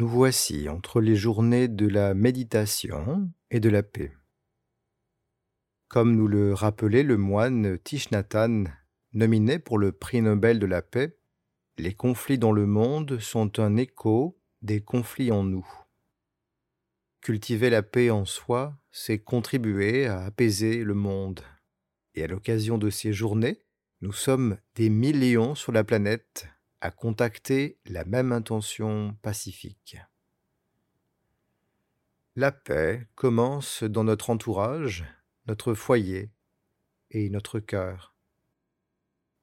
Nous voici entre les journées de la méditation et de la paix. Comme nous le rappelait le moine Tishnatan, nominé pour le prix Nobel de la paix, les conflits dans le monde sont un écho des conflits en nous. Cultiver la paix en soi, c'est contribuer à apaiser le monde. Et à l'occasion de ces journées, nous sommes des millions sur la planète à contacter la même intention pacifique. La paix commence dans notre entourage, notre foyer et notre cœur.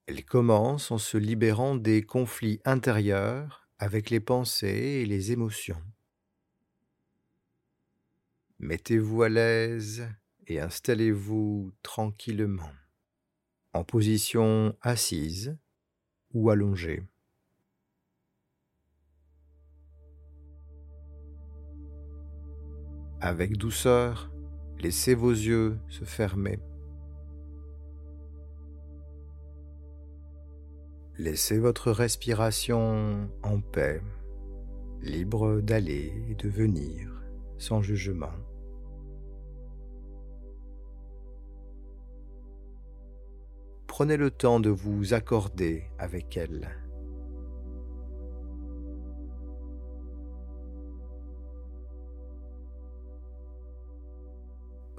Elle commence en se libérant des conflits intérieurs avec les pensées et les émotions. Mettez-vous à l'aise et installez-vous tranquillement, en position assise ou allongée. Avec douceur, laissez vos yeux se fermer. Laissez votre respiration en paix, libre d'aller et de venir sans jugement. Prenez le temps de vous accorder avec elle.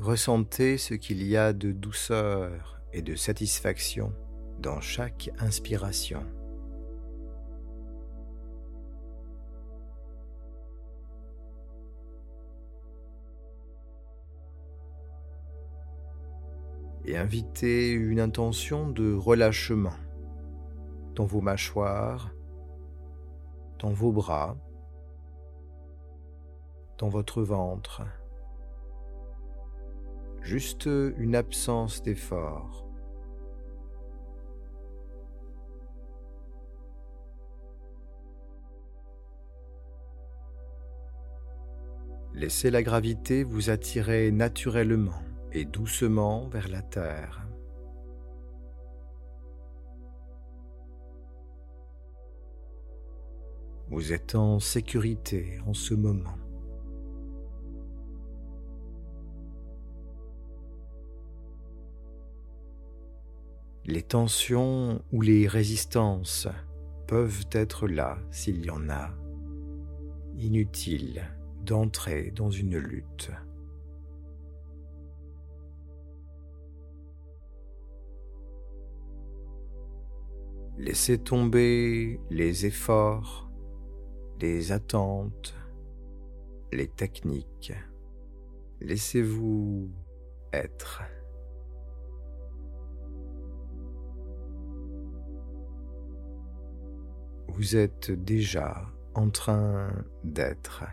Ressentez ce qu'il y a de douceur et de satisfaction dans chaque inspiration. Et invitez une intention de relâchement dans vos mâchoires, dans vos bras, dans votre ventre juste une absence d'effort. Laissez la gravité vous attirer naturellement et doucement vers la Terre. Vous êtes en sécurité en ce moment. Les tensions ou les résistances peuvent être là s'il y en a. Inutile d'entrer dans une lutte. Laissez tomber les efforts, les attentes, les techniques. Laissez-vous être. Vous êtes déjà en train d'être.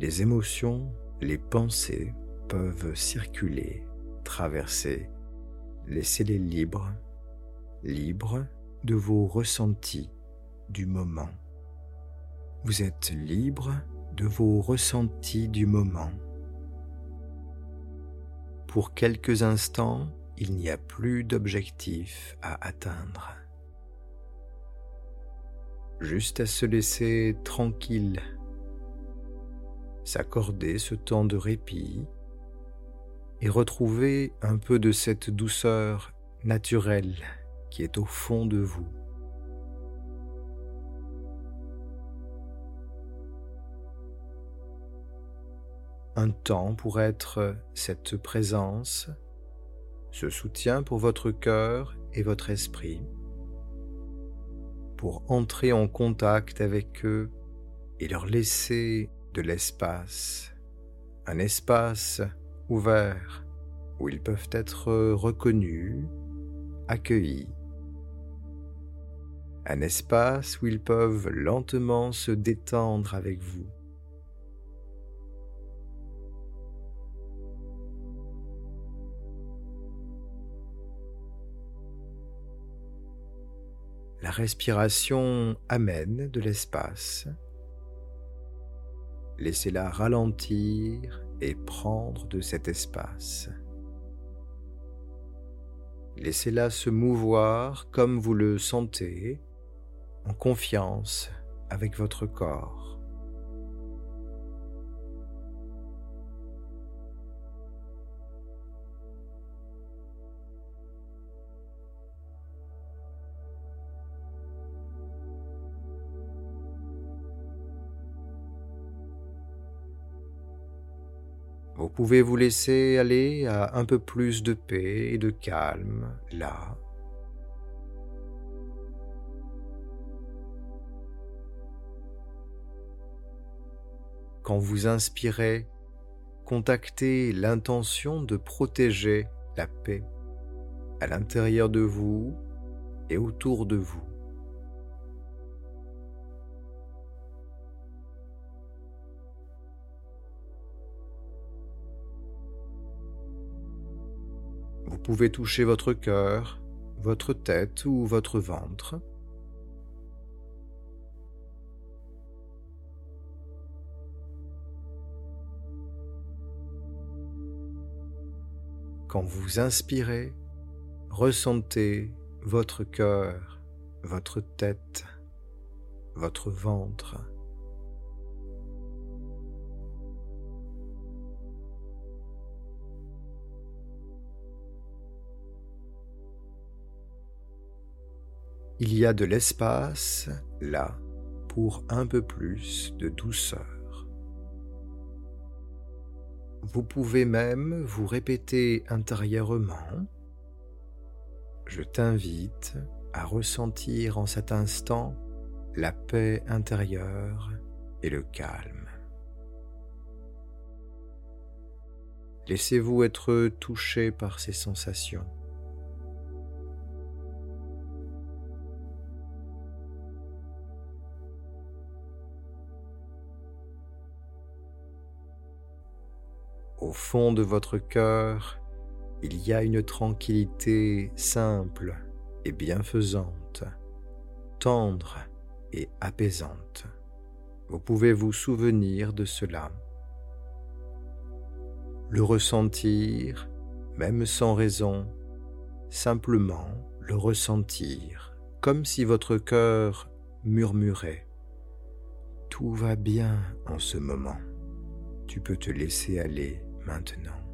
Les émotions, les pensées peuvent circuler, traverser. Laissez-les libres, libres de vos ressentis du moment. Vous êtes libre de vos ressentis du moment. Pour quelques instants, il n'y a plus d'objectif à atteindre. Juste à se laisser tranquille, s'accorder ce temps de répit et retrouver un peu de cette douceur naturelle qui est au fond de vous. Un temps pour être cette présence ce soutien pour votre cœur et votre esprit, pour entrer en contact avec eux et leur laisser de l'espace, un espace ouvert où ils peuvent être reconnus, accueillis, un espace où ils peuvent lentement se détendre avec vous La respiration amène de l'espace. Laissez-la ralentir et prendre de cet espace. Laissez-la se mouvoir comme vous le sentez en confiance avec votre corps. Vous pouvez vous laisser aller à un peu plus de paix et de calme là. Quand vous inspirez, contactez l'intention de protéger la paix à l'intérieur de vous et autour de vous. Vous pouvez toucher votre cœur, votre tête ou votre ventre. Quand vous inspirez, ressentez votre cœur, votre tête, votre ventre. Il y a de l'espace là pour un peu plus de douceur. Vous pouvez même vous répéter intérieurement Je t'invite à ressentir en cet instant la paix intérieure et le calme. Laissez-vous être touché par ces sensations. Au fond de votre cœur, il y a une tranquillité simple et bienfaisante, tendre et apaisante. Vous pouvez vous souvenir de cela, le ressentir, même sans raison, simplement le ressentir, comme si votre cœur murmurait ⁇ Tout va bien en ce moment, tu peux te laisser aller maintenant.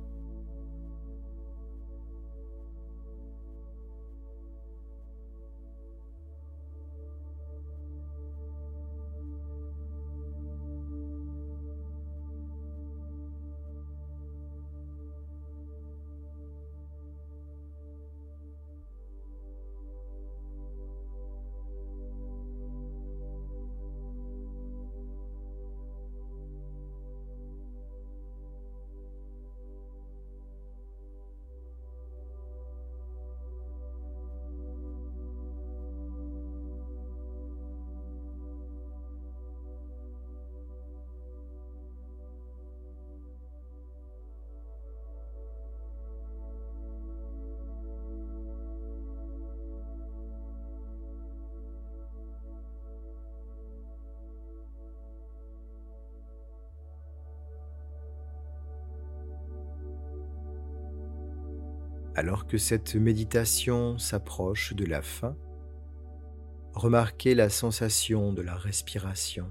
Alors que cette méditation s'approche de la fin, remarquez la sensation de la respiration.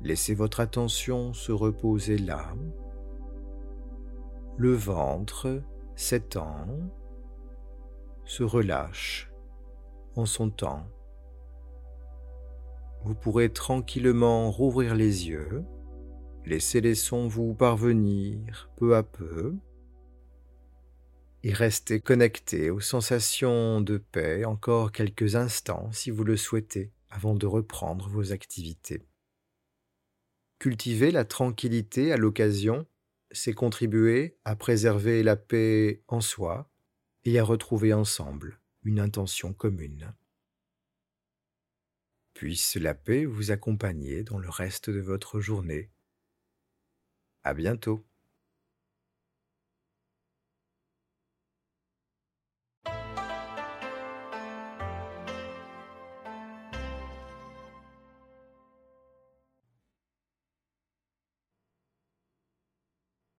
Laissez votre attention se reposer là. Le ventre s'étend, se relâche en son temps. Vous pourrez tranquillement rouvrir les yeux, laisser les sons vous parvenir peu à peu et restez connecté aux sensations de paix encore quelques instants si vous le souhaitez avant de reprendre vos activités. Cultiver la tranquillité à l'occasion, c'est contribuer à préserver la paix en soi et à retrouver ensemble une intention commune. Puisse la paix vous accompagner dans le reste de votre journée. À bientôt.